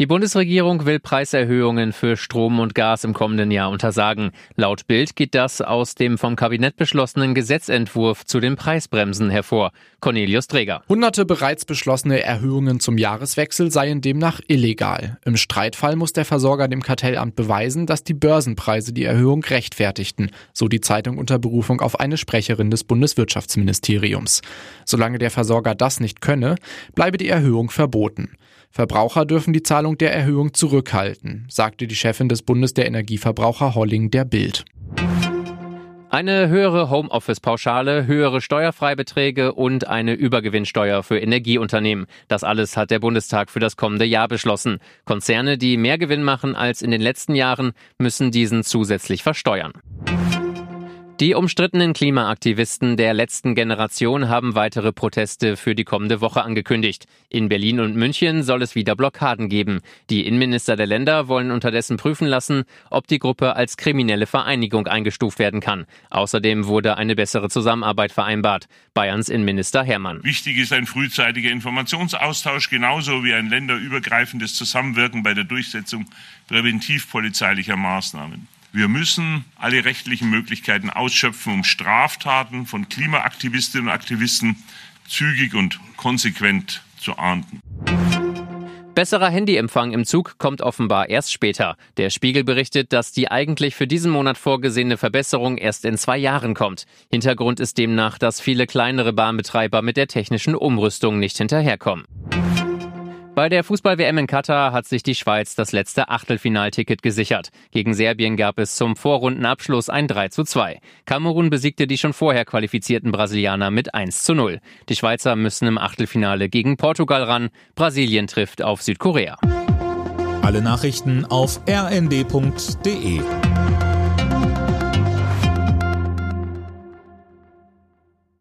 Die Bundesregierung will Preiserhöhungen für Strom und Gas im kommenden Jahr untersagen. Laut Bild geht das aus dem vom Kabinett beschlossenen Gesetzentwurf zu den Preisbremsen hervor. Cornelius Träger. Hunderte bereits beschlossene Erhöhungen zum Jahreswechsel seien demnach illegal. Im Streitfall muss der Versorger dem Kartellamt beweisen, dass die Börsenpreise die Erhöhung rechtfertigten, so die Zeitung unter Berufung auf eine Sprecherin des Bundeswirtschaftsministeriums. Solange der Versorger das nicht könne, bleibe die Erhöhung verboten. Verbraucher dürfen die Zahlung der Erhöhung zurückhalten, sagte die Chefin des Bundes der Energieverbraucher Holling der Bild. Eine höhere Homeoffice-Pauschale, höhere Steuerfreibeträge und eine Übergewinnsteuer für Energieunternehmen. Das alles hat der Bundestag für das kommende Jahr beschlossen. Konzerne, die mehr Gewinn machen als in den letzten Jahren, müssen diesen zusätzlich versteuern. Die umstrittenen Klimaaktivisten der letzten Generation haben weitere Proteste für die kommende Woche angekündigt. In Berlin und München soll es wieder Blockaden geben. Die Innenminister der Länder wollen unterdessen prüfen lassen, ob die Gruppe als kriminelle Vereinigung eingestuft werden kann. Außerdem wurde eine bessere Zusammenarbeit vereinbart. Bayerns Innenminister Hermann. Wichtig ist ein frühzeitiger Informationsaustausch genauso wie ein länderübergreifendes Zusammenwirken bei der Durchsetzung präventivpolizeilicher Maßnahmen. Wir müssen alle rechtlichen Möglichkeiten ausschöpfen, um Straftaten von Klimaaktivistinnen und Aktivisten zügig und konsequent zu ahnden. Besserer Handyempfang im Zug kommt offenbar erst später. Der Spiegel berichtet, dass die eigentlich für diesen Monat vorgesehene Verbesserung erst in zwei Jahren kommt. Hintergrund ist demnach, dass viele kleinere Bahnbetreiber mit der technischen Umrüstung nicht hinterherkommen. Bei der Fußball-WM in Katar hat sich die Schweiz das letzte Achtelfinalticket gesichert. Gegen Serbien gab es zum Vorrundenabschluss ein 3 zu 2. Kamerun besiegte die schon vorher qualifizierten Brasilianer mit 1 zu 0. Die Schweizer müssen im Achtelfinale gegen Portugal ran. Brasilien trifft auf Südkorea. Alle Nachrichten auf rnd.de